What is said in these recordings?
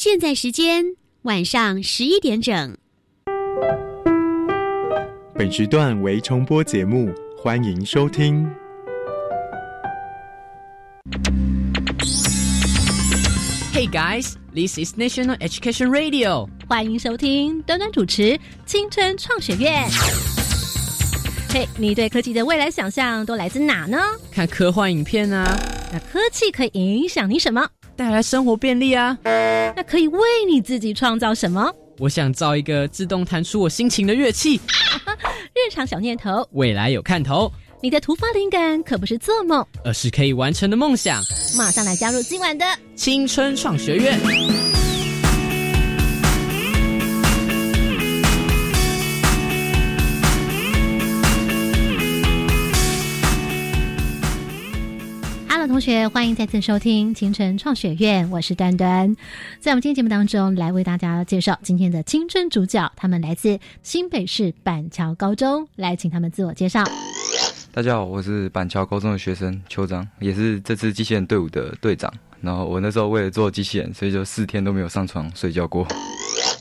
现在时间晚上十一点整。本时段为重播节目，欢迎收听。Hey guys, this is National Education Radio。欢迎收听端端主持青春创学院。嘿，你对科技的未来想象都来自哪呢？看科幻影片啊。那科技可以影响你什么？带来生活便利啊。那可以为你自己创造什么？我想造一个自动弹出我心情的乐器。日常小念头，未来有看头。你的突发灵感可不是做梦，而是可以完成的梦想。马上来加入今晚的青春创学院。Hello，同学，欢迎再次收听青春创学院，我是端端。在我们今天节目当中，来为大家介绍今天的青春主角，他们来自新北市板桥高中，来请他们自我介绍。大家好，我是板桥高中的学生邱章，也是这次机器人队伍的队长。然后我那时候为了做机器人，所以就四天都没有上床睡觉过。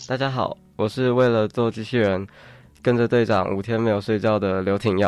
大家好，我是为了做机器人，跟着队长五天没有睡觉的刘挺耀。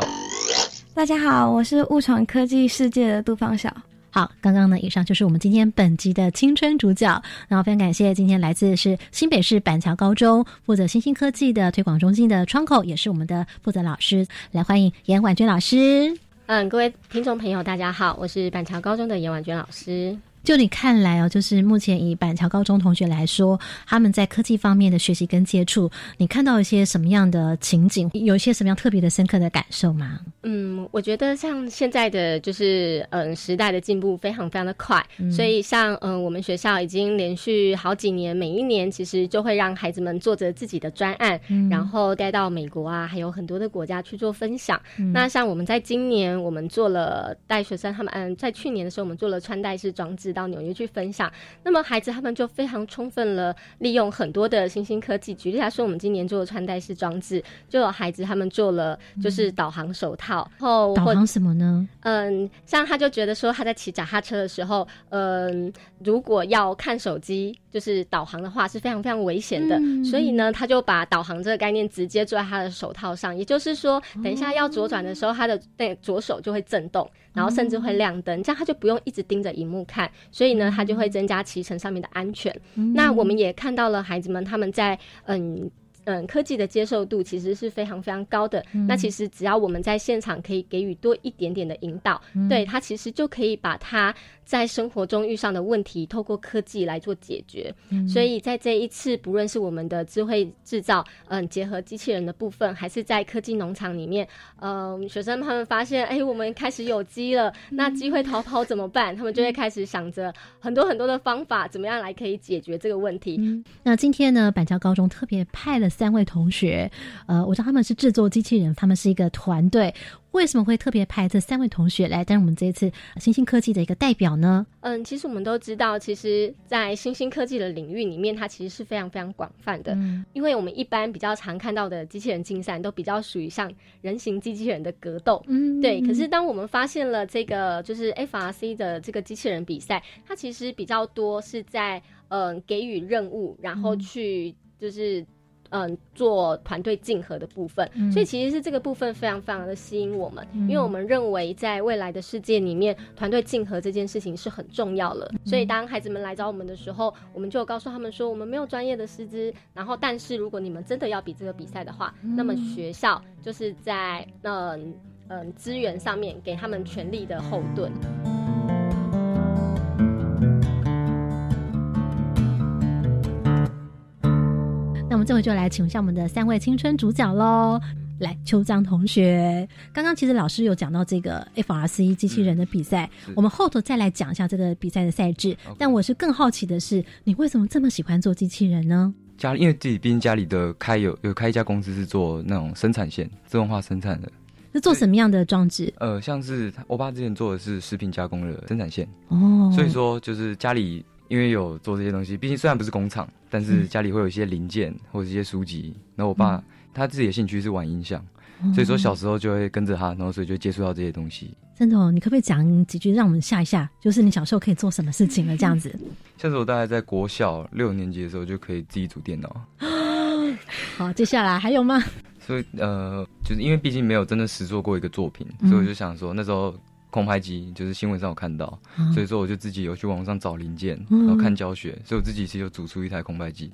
大家好，我是误闯科技世界的杜芳晓。好，刚刚呢，以上就是我们今天本集的青春主角。然后非常感谢今天来自是新北市板桥高中负责新兴科技的推广中心的窗口，也是我们的负责老师，来欢迎严婉娟老师。嗯，各位听众朋友，大家好，我是板桥高中的严婉娟老师。就你看来哦，就是目前以板桥高中同学来说，他们在科技方面的学习跟接触，你看到一些什么样的情景？有一些什么样特别的深刻的感受吗？嗯，我觉得像现在的就是嗯时代的进步非常非常的快，所以像嗯我们学校已经连续好几年，每一年其实就会让孩子们做着自己的专案，然后带到美国啊，还有很多的国家去做分享。那像我们在今年，我们做了带学生他们嗯在去年的时候，我们做了穿戴式装置。到纽约去分享，那么孩子他们就非常充分了利用很多的新兴科技。举例来说，我们今年做的穿戴式装置，就有孩子他们做了就是导航手套。后导航什么呢？嗯，像他就觉得说他在骑脚踏车的时候，嗯，如果要看手机就是导航的话是非常非常危险的，所以呢，他就把导航这个概念直接做在他的手套上。也就是说，等一下要左转的时候，他的那左手就会震动，然后甚至会亮灯，这样他就不用一直盯着荧幕看。所以呢，他就会增加骑乘上面的安全。那我们也看到了孩子们他们在嗯。嗯，科技的接受度其实是非常非常高的。那其实只要我们在现场可以给予多一点点的引导，对他其实就可以把他在生活中遇上的问题，透过科技来做解决。所以在这一次，不论是我们的智慧制造，嗯，结合机器人的部分，还是在科技农场里面，嗯，学生他们发现，哎，我们开始有机了，那机会逃跑怎么办？他们就会开始想着很多很多的方法，怎么样来可以解决这个问题。那今天呢，板桥高中特别派了。三位同学，呃，我知道他们是制作机器人，他们是一个团队。为什么会特别派这三位同学来担任我们这一次新兴科技的一个代表呢？嗯，其实我们都知道，其实，在新兴科技的领域里面，它其实是非常非常广泛的。嗯，因为我们一般比较常看到的机器人竞赛，都比较属于像人形机器人的格斗。嗯，对。可是，当我们发现了这个就是 FRC 的这个机器人比赛，它其实比较多是在嗯给予任务，然后去就是。嗯，做团队竞合的部分，所以其实是这个部分非常非常的吸引我们，因为我们认为在未来的世界里面，团队竞合这件事情是很重要的。所以当孩子们来找我们的时候，我们就告诉他们说，我们没有专业的师资，然后但是如果你们真的要比这个比赛的话，那么学校就是在嗯嗯资源上面给他们全力的后盾。们这回就来请一下我们的三位青春主角喽。来，邱张同学，刚刚其实老师有讲到这个 FRC 机器人的比赛，我们后头再来讲一下这个比赛的赛制。但我是更好奇的是，你为什么这么喜欢做机器人呢？家里因为自己毕竟家里的开有有开一家公司是做那种生产线自动化生产的，是做什么样的装置？呃，像是我爸之前做的是食品加工的生产线哦，所以说就是家里。因为有做这些东西，毕竟虽然不是工厂，但是家里会有一些零件或者一些书籍。然后我爸他自己的兴趣是玩音响，所以说小时候就会跟着他，然后所以就接触到这些东西。真的哦，你可不可以讲几句让我们吓一下？就是你小时候可以做什么事情了？这样子。像是我大概在国小六年级的时候就可以自己组电脑。好，接下来还有吗？所以呃，就是因为毕竟没有真的实做过一个作品，所以我就想说那时候空拍机就是新闻上有看到，所以说我就自己有去网上找零件，然后看教学，所以我自己其实就组出一台空拍机。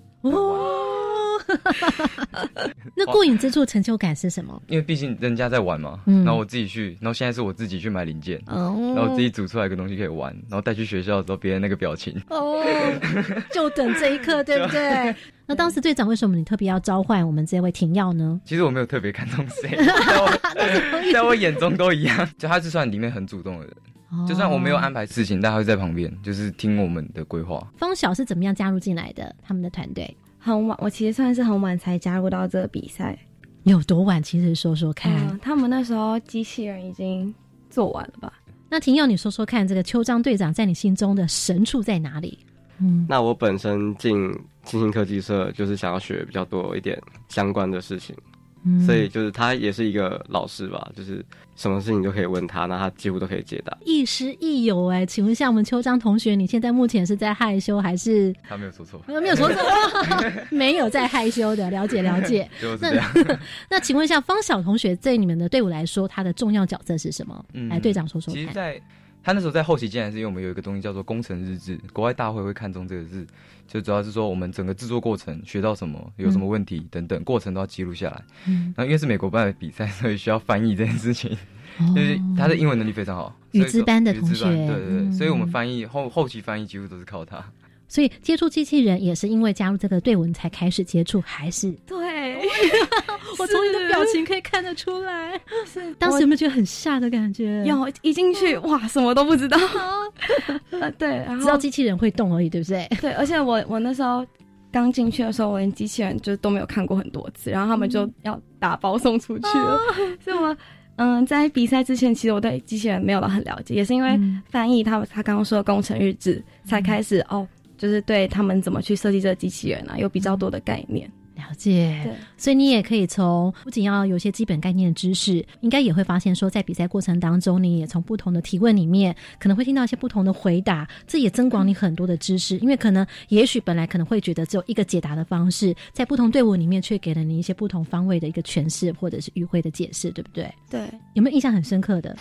那过瘾之处、成就感是什么？因为毕竟人家在玩嘛，然后我自己去，然后现在是我自己去买零件，然后自己组出来一个东西可以玩，然后带去学校的时候，别人那个表情哦，就等这一刻，对不 对？那当时队长为什么你特别要召唤我们这位停药呢？其实我没有特别看中谁，在我眼中都一样，就他是算里面很主动的人。就算我没有安排事情，但他会在旁边，就是听我们的规划。方晓是怎么样加入进来的？他们的团队？很晚，我其实算是很晚才加入到这个比赛。有多晚？其实说说看。他们那时候机器人已经做完了吧？那庭佑，你说说看，这个邱章队长在你心中的神处在哪里？嗯，那我本身进新兴科技社就是想要学比较多一点相关的事情。所以就是他也是一个老师吧，就是什么事情都可以问他，那他几乎都可以解答，亦师亦友哎。请问一下，我们秋章同学，你现在目前是在害羞还是？他没有说错，没有没有说错，没有在害羞的，了解了解。就是这样。那 请问一下，方晓同学对你们的队伍来说，他的重要角色是什么？来，队长说说。其实，在他那时候在后期进来，是因为我们有一个东西叫做工程日志，国外大会会看中这个日。就主要是说，我们整个制作过程学到什么，有什么问题等等，过程都要记录下来。嗯，然后因为是美国办的比赛，所以需要翻译这件事情。就是他的英文能力非常好，语资班的同学，对对对，所以我们翻译后后期翻译几乎都是靠他。所以接触机器人也是因为加入这个队伍才开始接触，还是对？我从你的表情可以看得出来。是当时有没有觉得很吓的感觉？有，一进去 哇，什么都不知道。呃，对，然后知道机器人会动而已，对不对？对，而且我我那时候刚进去的时候，我连机器人就都没有看过很多次，然后他们就要打包送出去了。所以我嗯，在比赛之前，其实我对机器人没有很了解，也是因为翻译他他刚刚说的工程日志，才开始哦。就是对他们怎么去设计这个机器人啊，有比较多的概念了解。对，所以你也可以从不仅要有些基本概念的知识，应该也会发现说，在比赛过程当中，你也从不同的提问里面，可能会听到一些不同的回答，这也增广你很多的知识。因为可能也许本来可能会觉得只有一个解答的方式，在不同队伍里面却给了你一些不同方位的一个诠释或者是迂回的解释，对不对？对。有没有印象很深刻的？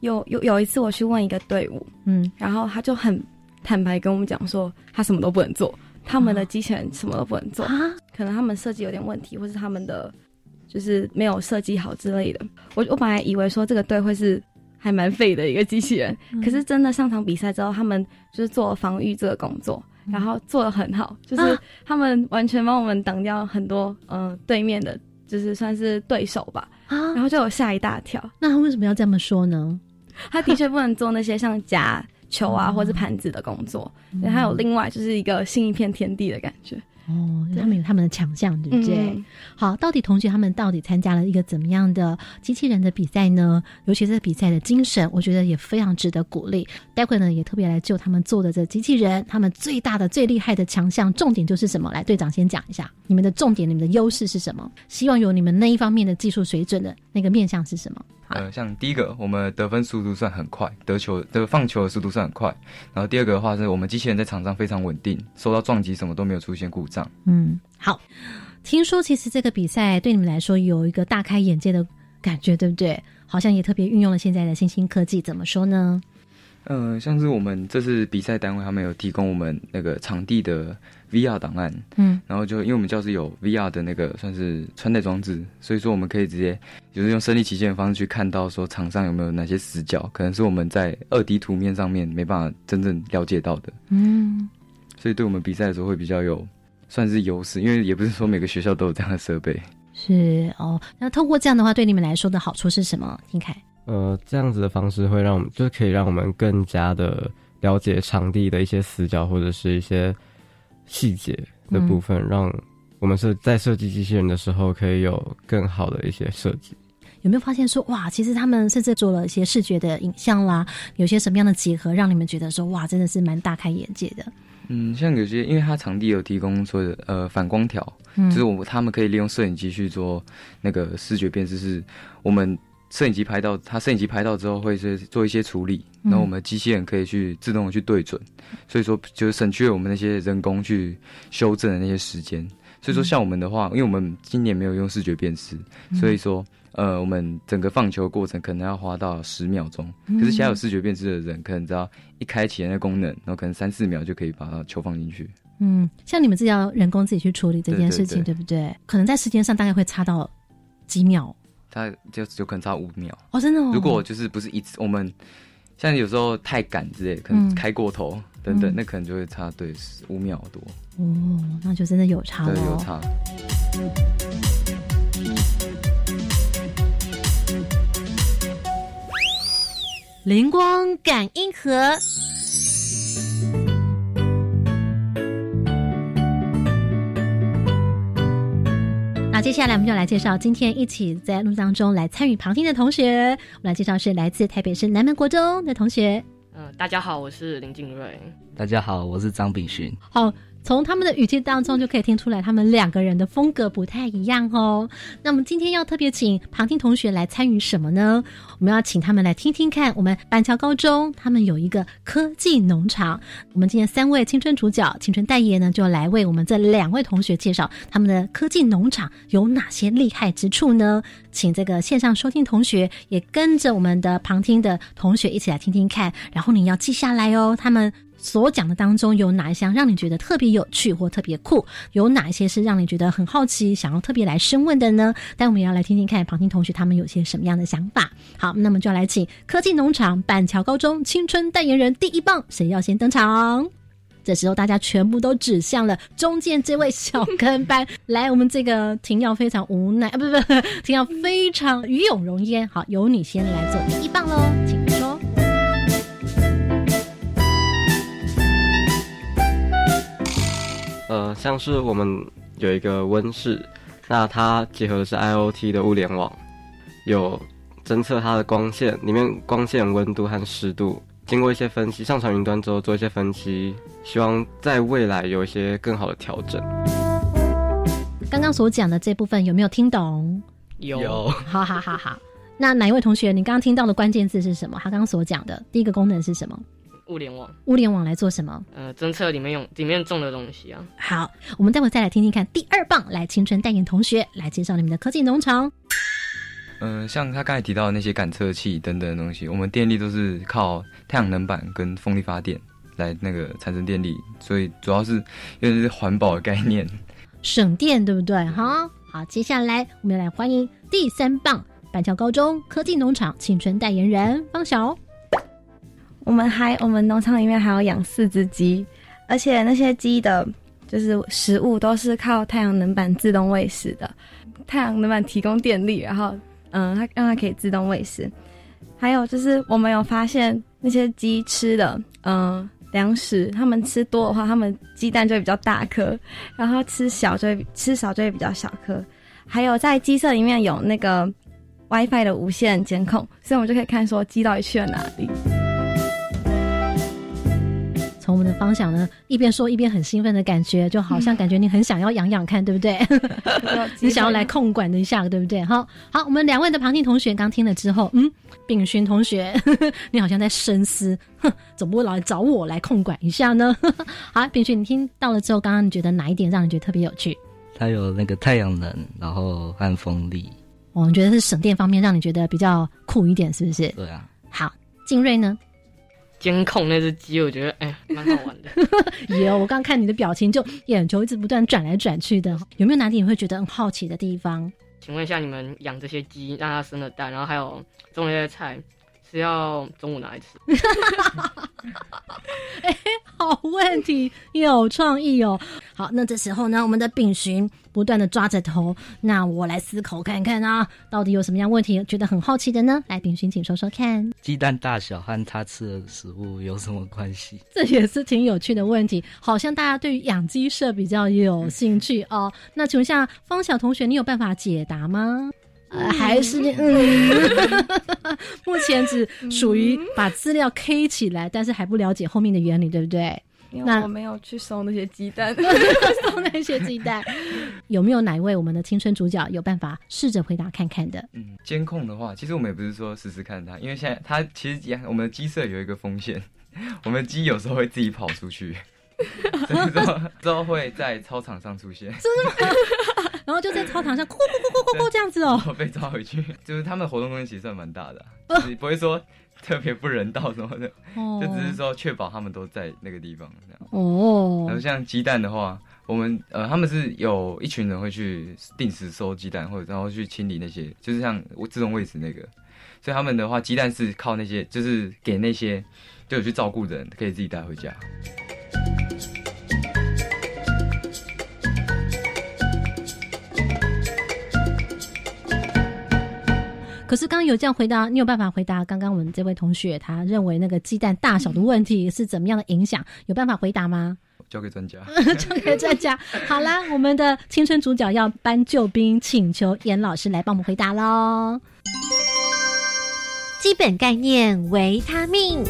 有有有一次我去问一个队伍，嗯，然后他就很。坦白跟我们讲说，他什么都不能做，他们的机器人什么都不能做啊，可能他们设计有点问题，或是他们的就是没有设计好之类的。我我本来以为说这个队会是还蛮废的一个机器人，可是真的上场比赛之后，他们就是做防御这个工作，然后做的很好，就是他们完全帮我们挡掉很多呃对面的，就是算是对手吧，啊然后就有吓一大跳。那他为什么要这么说呢？他的确不能做那些像夹。球啊，或者盘子的工作，还有另外就是一个新一片天地的感觉哦。他们有他们的强项，对不对？好，到底同学他们到底参加了一个怎么样的机器人的比赛呢？尤其是比赛的精神，我觉得也非常值得鼓励。待会呢，也特别来就他们做的这机器人，他们最大的、最厉害的强项，重点就是什么？来，队长先讲一下，你们的重点、你们的优势是什么？希望有你们那一方面的技术水准的那个面向是什么？呃，像第一个，我们得分速度算很快，得球的放球的速度算很快。然后第二个的话，是我们机器人在场上非常稳定，受到撞击什么都没有出现故障。嗯，好。听说其实这个比赛对你们来说有一个大开眼界的感觉，对不对？好像也特别运用了现在的新兴科技，怎么说呢？呃，像是我们这次比赛单位，他们有提供我们那个场地的 VR 档案，嗯，然后就因为我们教室有 VR 的那个算是穿戴装置，所以说我们可以直接就是用身临其境的方式去看到说场上有没有哪些死角，可能是我们在二 D 图面上面没办法真正了解到的，嗯，所以对我们比赛的时候会比较有算是优势，因为也不是说每个学校都有这样的设备，是哦。那通过这样的话，对你们来说的好处是什么？听凯。呃，这样子的方式会让我们，就是可以让我们更加的了解场地的一些死角或者是一些细节的部分，让我们是在设计机器人的时候可以有更好的一些设计。有没有发现说，哇，其实他们甚至做了一些视觉的影像啦，有些什么样的结合，让你们觉得说，哇，真的是蛮大开眼界的。嗯，像有些，因为它场地有提供所有的呃反光条，就是我们他们可以利用摄影机去做那个视觉辨识，是我们摄影机拍到，它摄影机拍到之后会是做一些处理，然后我们机器人可以去自动的去对准，所以说就是省去了我们那些人工去修正的那些时间。所以说像我们的话，因为我们今年没有用视觉辨识，所以说。呃，我们整个放球过程可能要花到十秒钟，可是其他有视觉辨识的人，可能只要一开启那个功能，然后可能三四秒就可以把球放进去。嗯，像你们自己要人工自己去处理这件事情，对不对？可能在时间上大概会差到几秒，它就有可能差五秒。哦，真的？如果就是不是一次，我们像有时候太赶之类，可能开过头等等，那可能就会差对五秒多。哦，那就真的有差，对，有差。灵光感应盒。那接下来我们就来介绍今天一起在录当中来参与旁听的同学。我们来介绍是来自台北市南门国中的同学。嗯，大家好，我是林静瑞。大家好，我是张炳勋。好。从他们的语气当中就可以听出来，他们两个人的风格不太一样哦。那么今天要特别请旁听同学来参与什么呢？我们要请他们来听听看，我们板桥高中他们有一个科技农场。我们今天三位青春主角、青春代言呢，就来为我们这两位同学介绍他们的科技农场有哪些厉害之处呢？请这个线上收听同学也跟着我们的旁听的同学一起来听听看，然后你要记下来哦，他们。所讲的当中有哪一项让你觉得特别有趣或特别酷？有哪一些是让你觉得很好奇，想要特别来深问的呢？但我们也要来听听看旁听同学他们有些什么样的想法。好，那么就来请科技农场板桥高中青春代言人第一棒，谁要先登场？这时候大家全部都指向了中间这位小跟班。来，我们这个婷瑶非常无奈啊，不不，婷瑶非常与有容焉。好，由你先来做第一棒喽，请呃，像是我们有一个温室，那它结合的是 IOT 的物联网，有侦测它的光线里面光线温度和湿度，经过一些分析，上传云端之后做一些分析，希望在未来有一些更好的调整。刚刚所讲的这部分有没有听懂？有，好好好好。那哪一位同学，你刚刚听到的关键字是什么？他刚刚所讲的第一个功能是什么？物联网，物联网来做什么？呃，侦测里面用里面种的东西啊。好，我们待会再来听听看第二棒，来青春代言同学来介绍你们的科技农场。嗯，像他刚才提到的那些感测器等等的东西，我们电力都是靠太阳能板跟风力发电来那个产生电力，所以主要是因为是环保的概念，省电对不对？哈，好，接下来我们来欢迎第三棒，板桥高中科技农场青春代言人方晓。我们还，我们农场里面还要养四只鸡，而且那些鸡的，就是食物都是靠太阳能板自动喂食的。太阳能板提供电力，然后，嗯，它让它可以自动喂食。还有就是，我们有发现那些鸡吃的，嗯，粮食，它们吃多的话，它们鸡蛋就会比较大颗；然后吃小就会吃少就会比较小颗。还有在鸡舍里面有那个 WiFi 的无线监控，所以我们就可以看说鸡到底去了哪里。方向呢，一边说一边很兴奋的感觉，就好像感觉你很想要养养看，对不对？你想要来控管一下，对不对？好，好，我们两位的旁听同学刚听了之后，嗯，炳勋同学，你好像在深思，哼，怎么会来找我来控管一下呢？好，炳勋，你听到了之后，刚刚你觉得哪一点让你觉得特别有趣？它有那个太阳能，然后和风力，我们觉得是省电方面让你觉得比较酷一点，是不是？对啊。好，静瑞呢？监控那只鸡，我觉得哎，蛮好玩的。有，我刚刚看你的表情，就眼球一直不断转来转去的。有没有哪里你会觉得很好奇的地方？请问一下，你们养这些鸡，让它生了蛋，然后还有种那些菜，是要中午拿来吃？哎，好问题，有创意哦。好，那这时候呢，我们的丙寻。不断的抓着头，那我来思考看看啊，到底有什么样问题觉得很好奇的呢？来，炳寻，请说说看。鸡蛋大小和他吃的食物有什么关系？这也是挺有趣的问题，好像大家对于养鸡舍比较有兴趣哦。那请问下方小同学，你有办法解答吗？还是嗯，目前只属于把资料 K 起来，但是还不了解后面的原理，对不对？因为我没有去收那些鸡蛋，收那些鸡蛋。有没有哪一位我们的青春主角有办法试着回答看看的？嗯，监控的话，其实我们也不是说试试看他，因为现在他其实也我们的鸡舍有一个风险，我们鸡有时候会自己跑出去，之后之后会在操场上出现，真的吗？然后就在操场上，咕咕咕咕咕咕这样子哦，被抓回去。就是他们活动空间其实算蛮大的，不会说。特别不人道什么的，就只是说确保他们都在那个地方这样。哦，然后像鸡蛋的话，我们呃他们是有一群人会去定时收鸡蛋，或者然后去清理那些，就是像自动喂食那个。所以他们的话，鸡蛋是靠那些，就是给那些就有去照顾的人可以自己带回家。可是刚刚有这样回答，你有办法回答刚刚我们这位同学他认为那个鸡蛋大小的问题是怎么样的影响？有办法回答吗？交给专家，交给专家。好啦，我们的青春主角要搬救兵，请求严老师来帮我们回答喽。基本概念：维他命。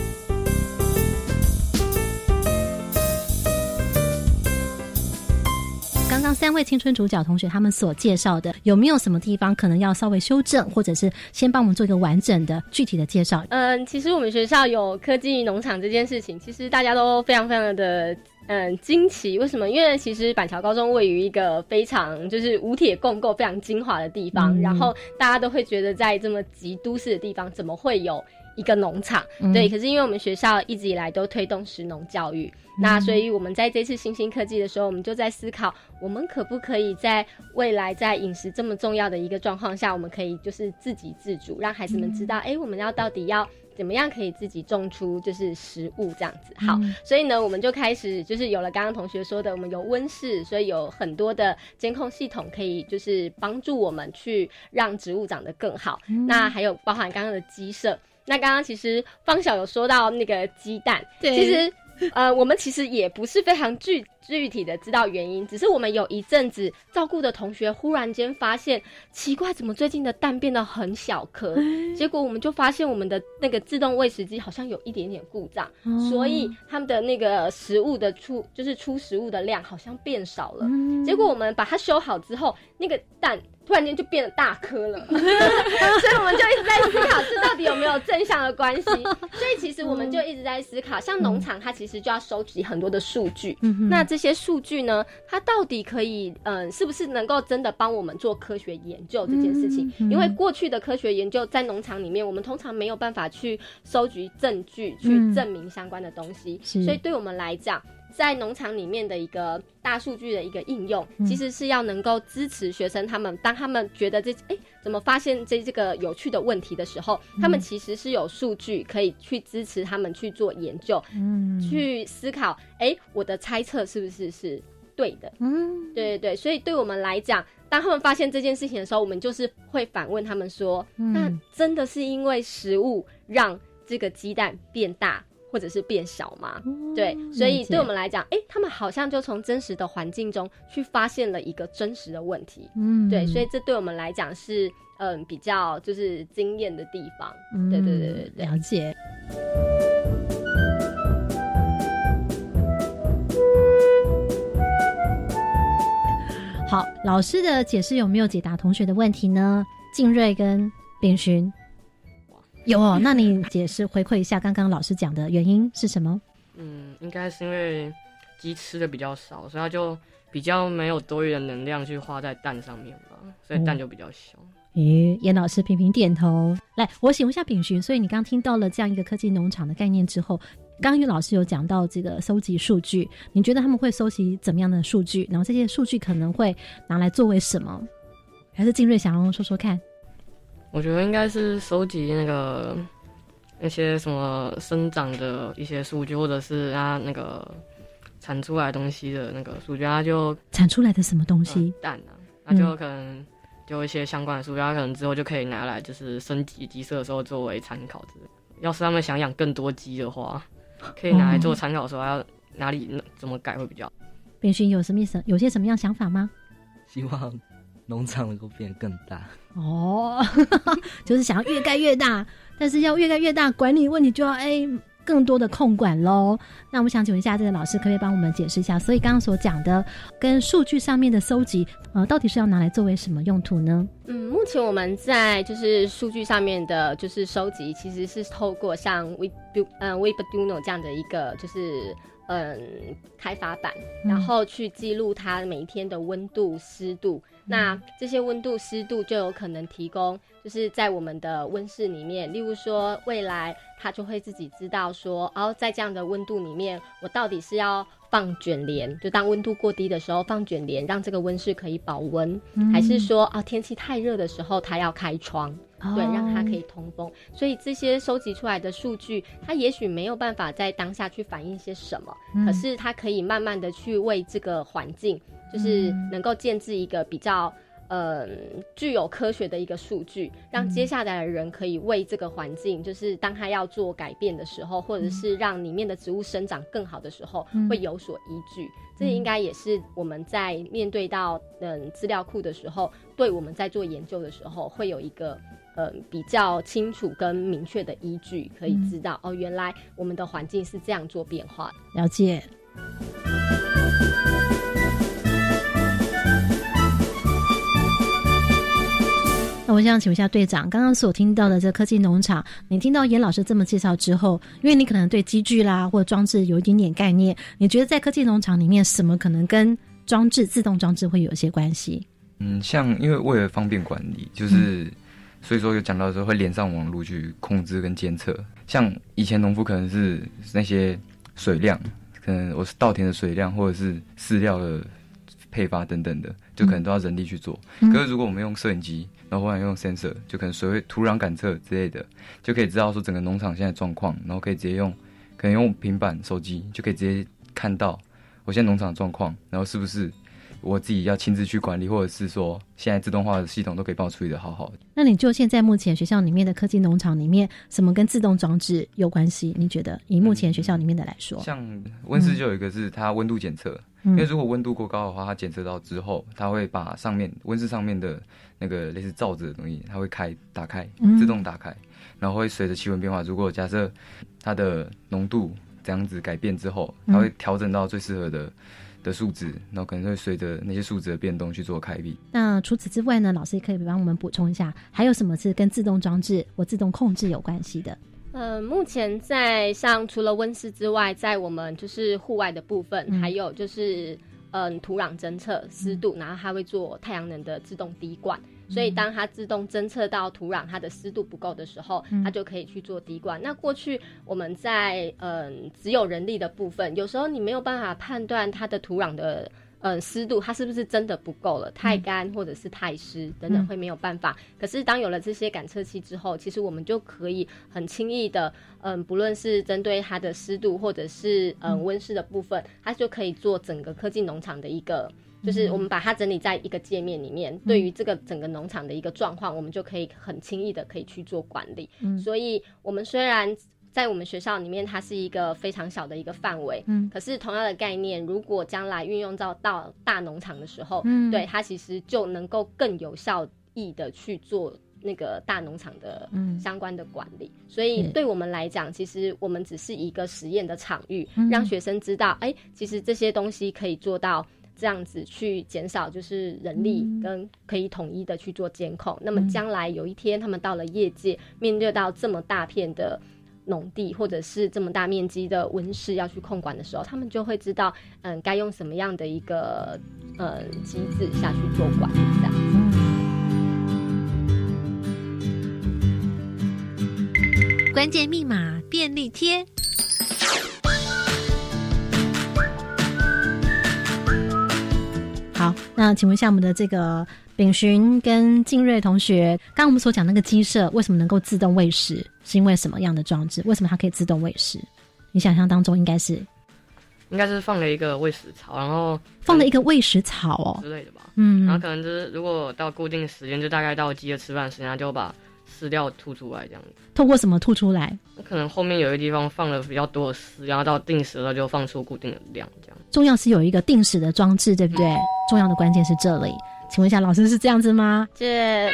刚刚三位青春主角同学他们所介绍的，有没有什么地方可能要稍微修正，或者是先帮我们做一个完整的、具体的介绍？嗯，其实我们学校有科技农场这件事情，其实大家都非常非常的嗯惊奇。为什么？因为其实板桥高中位于一个非常就是无铁共构、非常精华的地方，然后大家都会觉得在这么极都市的地方，怎么会有一个农场？对，可是因为我们学校一直以来都推动食农教育。那所以，我们在这次新兴科技的时候，我们就在思考，我们可不可以在未来在饮食这么重要的一个状况下，我们可以就是自给自足，让孩子们知道，哎，我们要到底要怎么样可以自己种出就是食物这样子。好，所以呢，我们就开始就是有了刚刚同学说的，我们有温室，所以有很多的监控系统可以就是帮助我们去让植物长得更好。那还有包含刚刚的鸡舍，那刚刚其实方晓有说到那个鸡蛋，其实。呃，我们其实也不是非常具具体的知道原因，只是我们有一阵子照顾的同学忽然间发现奇怪，怎么最近的蛋变得很小颗？结果我们就发现我们的那个自动喂食机好像有一点点故障，所以他们的那个食物的出就是出食物的量好像变少了。结果我们把它修好之后，那个蛋。突然间就变得大颗了，所以我们就一直在思考，这到底有没有正向的关系？所以其实我们就一直在思考，像农场它其实就要收集很多的数据，那这些数据呢，它到底可以，嗯，是不是能够真的帮我们做科学研究这件事情？因为过去的科学研究在农场里面，我们通常没有办法去收集证据去证明相关的东西，所以对我们来讲。在农场里面的一个大数据的一个应用，其实是要能够支持学生他们，当他们觉得这哎怎么发现这这个有趣的问题的时候，他们其实是有数据可以去支持他们去做研究，嗯，去思考，哎，我的猜测是不是是对的？嗯，对对对，所以对我们来讲，当他们发现这件事情的时候，我们就是会反问他们说，那真的是因为食物让这个鸡蛋变大？或者是变小嘛？对，所以对我们来讲，哎，他们好像就从真实的环境中去发现了一个真实的问题。嗯，对，所以这对我们来讲是嗯比较就是惊艳的地方。对对对对对，了解。好，老师的解释有没有解答同学的问题呢？静瑞跟炳勋。有哦，那你解释回馈一下刚刚老师讲的原因是什么？嗯，应该是因为鸡吃的比较少，所以它就比较没有多余的能量去花在蛋上面吧，所以蛋就比较小。咦，严老师频频点头。来，我请问一下炳寻，所以你刚听到了这样一个科技农场的概念之后，刚刚于老师有讲到这个收集数据，你觉得他们会收集怎么样的数据？然后这些数据可能会拿来作为什么？还是金瑞想要说说看？我觉得应该是收集那个那些什么生长的一些数据，或者是它那个产出来东西的那个数据，它就产出来的什么东西蛋啊，那就可能就一些相关的数据，它可能之后就可以拿来就是升级鸡舍的时候作为参考之类。要是他们想养更多鸡的话，可以拿来做参考，说要哪里怎么改会比较。边勋有什么意思？有些什么样想法吗？希望农场能够变更大。哦，就是想要越盖越大，但是要越盖越大，管理问题就要哎更多的控管喽。那我们想请问一下，这个老师可不可以帮我们解释一下？所以刚刚所讲的跟数据上面的搜集，呃，到底是要拿来作为什么用途呢？嗯，目前我们在就是数据上面的，就是收集，其实是透过像 We Do 嗯 Webuduno 这样的一个就是。嗯，开发版，然后去记录它每一天的温度、湿度。那这些温度、湿度就有可能提供，就是在我们的温室里面。例如说，未来它就会自己知道说，哦，在这样的温度里面，我到底是要放卷帘，就当温度过低的时候放卷帘，让这个温室可以保温，还是说，啊，天气太热的时候，它要开窗。对，让它可以通风。所以这些收集出来的数据，它也许没有办法在当下去反映些什么，可是它可以慢慢的去为这个环境，就是能够建置一个比较。呃，具有科学的一个数据，让接下来的人可以为这个环境，就是当他要做改变的时候，或者是让里面的植物生长更好的时候，会有所依据。这应该也是我们在面对到嗯资料库的时候，对我们在做研究的时候，会有一个嗯比较清楚跟明确的依据，可以知道哦，原来我们的环境是这样做变化。了解。那我想请问一下队长，刚刚所听到的这科技农场，你听到严老师这么介绍之后，因为你可能对机具啦或者装置有一点点概念，你觉得在科技农场里面，什么可能跟装置、自动装置会有一些关系？嗯，像因为为了方便管理，就是所以说有讲到说会连上网络去控制跟监测。像以前农夫可能是那些水量，可能我是稻田的水量或者是饲料的配发等等的，就可能都要人力去做。可是如果我们用摄影机，然后或者用 sensor，就可能水位、土壤感测之类的，就可以知道说整个农场现在状况，然后可以直接用，可能用平板、手机就可以直接看到我现在农场状况，然后是不是我自己要亲自去管理，或者是说现在自动化的系统都可以帮我处理的好好的。那你就现在目前学校里面的科技农场里面，什么跟自动装置有关系？你觉得以目前学校里面的来说，像温室就有一个是它温度检测。因为如果温度过高的话，它检测到之后，它会把上面温室上面的那个类似罩子的东西，它会开打开，自动打开，然后会随着气温变化，如果假设它的浓度这样子改变之后，它会调整到最适合的的数值，然后可能会随着那些数值的变动去做开闭。那除此之外呢，老师也可以帮我们补充一下，还有什么是跟自动装置或自动控制有关系的？呃，目前在像除了温室之外，在我们就是户外的部分，还有就是嗯土壤侦测湿度，然后它会做太阳能的自动滴灌，所以当它自动侦测到土壤它的湿度不够的时候，它就可以去做滴灌。那过去我们在嗯只有人力的部分，有时候你没有办法判断它的土壤的。嗯，湿度它是不是真的不够了？太干或者是太湿等等，会没有办法。可是当有了这些感测器之后，其实我们就可以很轻易的，嗯，不论是针对它的湿度或者是嗯温室的部分，它就可以做整个科技农场的一个，就是我们把它整理在一个界面里面，对于这个整个农场的一个状况，我们就可以很轻易的可以去做管理。所以，我们虽然。在我们学校里面，它是一个非常小的一个范围。嗯，可是同样的概念，如果将来运用到到大农场的时候，嗯，对它其实就能够更有效益的去做那个大农场的相关的管理。所以对我们来讲，其实我们只是一个实验的场域，让学生知道，哎，其实这些东西可以做到这样子去减少，就是人力跟可以统一的去做监控。那么将来有一天，他们到了业界，面对到这么大片的。农地或者是这么大面积的温室要去控管的时候，他们就会知道，嗯，该用什么样的一个呃机制下去做管理，这样。关键密码便利贴。那请问一下我们的这个。秉寻跟静瑞同学，刚刚我们所讲那个鸡舍为什么能够自动喂食？是因为什么样的装置？为什么它可以自动喂食？你想象当中应该是，应该是放了一个喂食槽，然后放了一个喂食槽哦之类的吧。嗯，然后可能就是如果到固定时间，就大概到鸡的吃饭时间，就把饲料吐出来这样子。透过什么吐出来？可能后面有一个地方放了比较多的饲，然后到定时了就放出固定的量这样。重要是有一个定时的装置，对不对？重要的关键是这里。请问一下，老师是这样子吗？这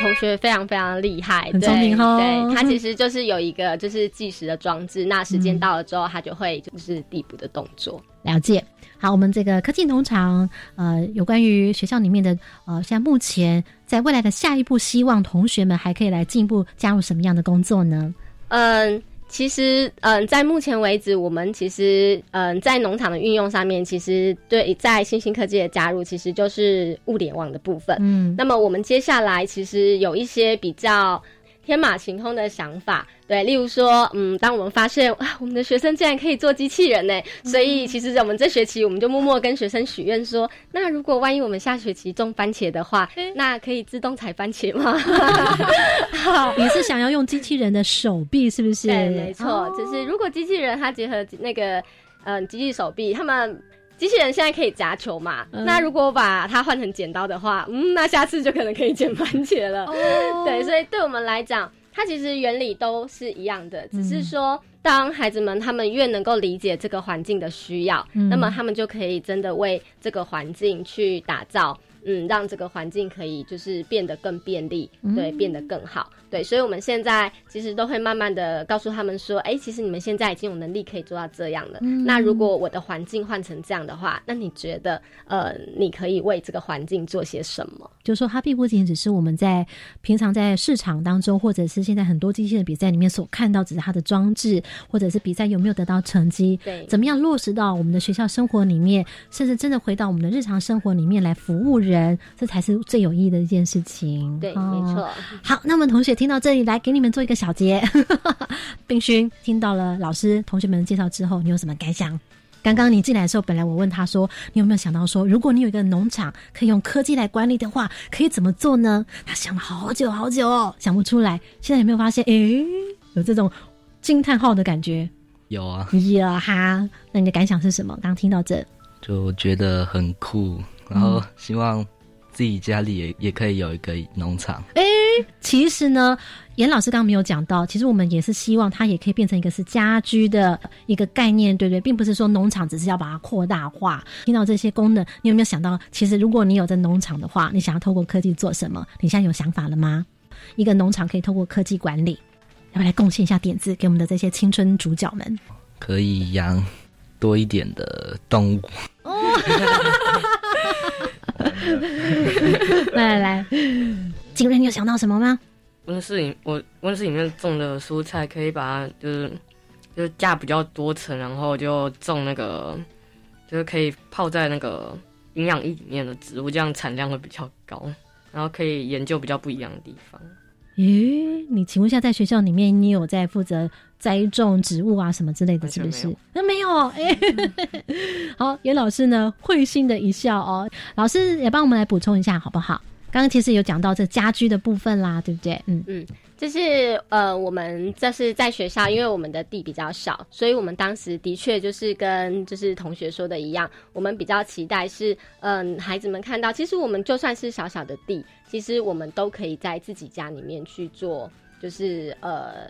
同学非常非常厉害，很聪明哈。对，他 其实就是有一个就是计时的装置，那时间到了之后，他就会就是递补的动作。了解。好，我们这个科技农场，呃，有关于学校里面的，呃，像目前在未来的下一步，希望同学们还可以来进一步加入什么样的工作呢？嗯。其实，嗯，在目前为止，我们其实，嗯，在农场的运用上面，其实对在新兴科技的加入，其实就是物联网的部分。嗯，那么我们接下来其实有一些比较。天马行空的想法，对，例如说，嗯，当我们发现啊，我们的学生竟然可以做机器人呢，所以其实我们这学期我们就默默跟学生许愿说，那如果万一我们下学期种番茄的话，那可以自动采番茄吗？你是想要用机器人的手臂，是不是？对，没错，就是如果机器人它结合那个嗯机器手臂，他们。机器人现在可以夹球嘛？那如果把它换成剪刀的话，嗯，那下次就可能可以剪番茄了。对，所以对我们来讲，它其实原理都是一样的，只是说，当孩子们他们越能够理解这个环境的需要，那么他们就可以真的为这个环境去打造。嗯，让这个环境可以就是变得更便利，对，变得更好，对，所以我们现在其实都会慢慢的告诉他们说，哎，其实你们现在已经有能力可以做到这样了。那如果我的环境换成这样的话，那你觉得，呃，你可以为这个环境做些什么？就是说，它并不仅仅只是我们在平常在市场当中，或者是现在很多机器人比赛里面所看到，只是它的装置，或者是比赛有没有得到成绩，对，怎么样落实到我们的学校生活里面，甚至真的回到我们的日常生活里面来服务人。这才是最有意义的一件事情。对，没错。好，那么同学听到这里，来给你们做一个小结。冰勋听到了老师、同学们的介绍之后，你有什么感想？刚刚你进来的时候，本来我问他说，你有没有想到说，如果你有一个农场可以用科技来管理的话，可以怎么做呢？他想了好久好久哦，想不出来。现在有没有发现？诶，有这种惊叹号的感觉？有啊。呀哈，那你的感想是什么？刚听到这，就觉得很酷。然后希望自己家里也也可以有一个农场。哎，其实呢，严老师刚刚没有讲到，其实我们也是希望它也可以变成一个是家居的一个概念，对不对？并不是说农场只是要把它扩大化。听到这些功能，你有没有想到，其实如果你有在农场的话，你想要透过科技做什么？你现在有想法了吗？一个农场可以透过科技管理，要不要来贡献一下点子给我们的这些青春主角们？可以养多一点的动物。来 来来，金瑞，你有想到什么吗？温室里，我温室里面种的蔬菜，可以把它就是就是架比较多层，然后就种那个，就是可以泡在那个营养液里面的植物，这样产量会比较高，然后可以研究比较不一样的地方。咦，你请问一下，在学校里面，你有在负责栽种植物啊什么之类的，是不是？那没有。哎，好，严老师呢，会心的一笑哦。老师也帮我们来补充一下，好不好？刚刚其实有讲到这家居的部分啦，对不对？嗯嗯，就是呃，我们这是在学校，因为我们的地比较少，所以我们当时的确就是跟就是同学说的一样，我们比较期待是嗯，孩子们看到，其实我们就算是小小的地。其实我们都可以在自己家里面去做，就是呃，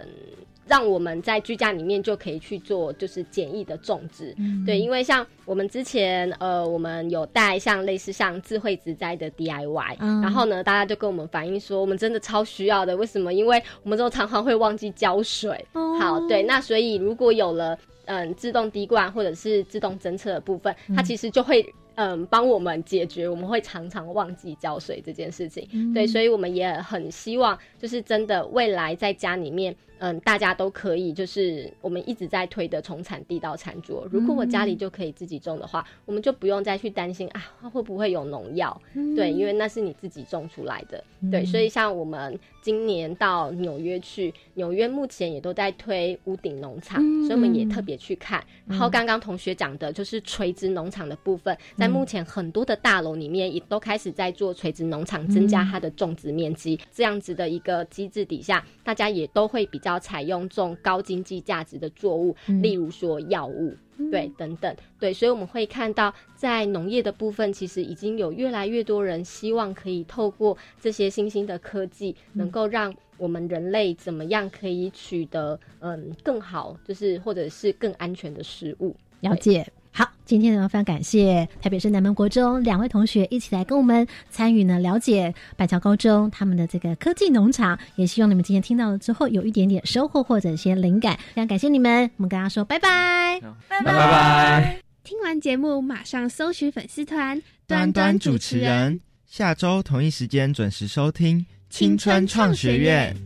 让我们在居家里面就可以去做，就是简易的种植。对，因为像我们之前呃，我们有带像类似像智慧植栽的 DIY，然后呢，大家就跟我们反映说，我们真的超需要的。为什么？因为我们都常常会忘记浇水。好，对，那所以如果有了嗯自动滴灌或者是自动侦测的部分，它其实就会。嗯，帮我们解决我们会常常忘记浇水这件事情。对，所以我们也很希望，就是真的未来在家里面。嗯，大家都可以，就是我们一直在推的从产地到餐桌。如果我家里就可以自己种的话，我们就不用再去担心啊，会不会有农药？对，因为那是你自己种出来的。对，所以像我们今年到纽约去，纽约目前也都在推屋顶农场，所以我们也特别去看。然后刚刚同学讲的就是垂直农场的部分，在目前很多的大楼里面也都开始在做垂直农场，增加它的种植面积。这样子的一个机制底下，大家也都会比较。采用这种高经济价值的作物，例如说药物，对，等等，对，所以我们会看到，在农业的部分，其实已经有越来越多人希望可以透过这些新兴的科技，能够让我们人类怎么样可以取得嗯更好，就是或者是更安全的食物。了解。好，今天呢非常感谢台北市南门国中两位同学一起来跟我们参与呢，了解板桥高中他们的这个科技农场。也希望你们今天听到了之后有一点点收获或者一些灵感。非常感谢你们，我们跟大家说拜拜，拜拜拜。听完节目马上搜寻粉丝团端端主持人，下周同一时间准时收听青春创学院。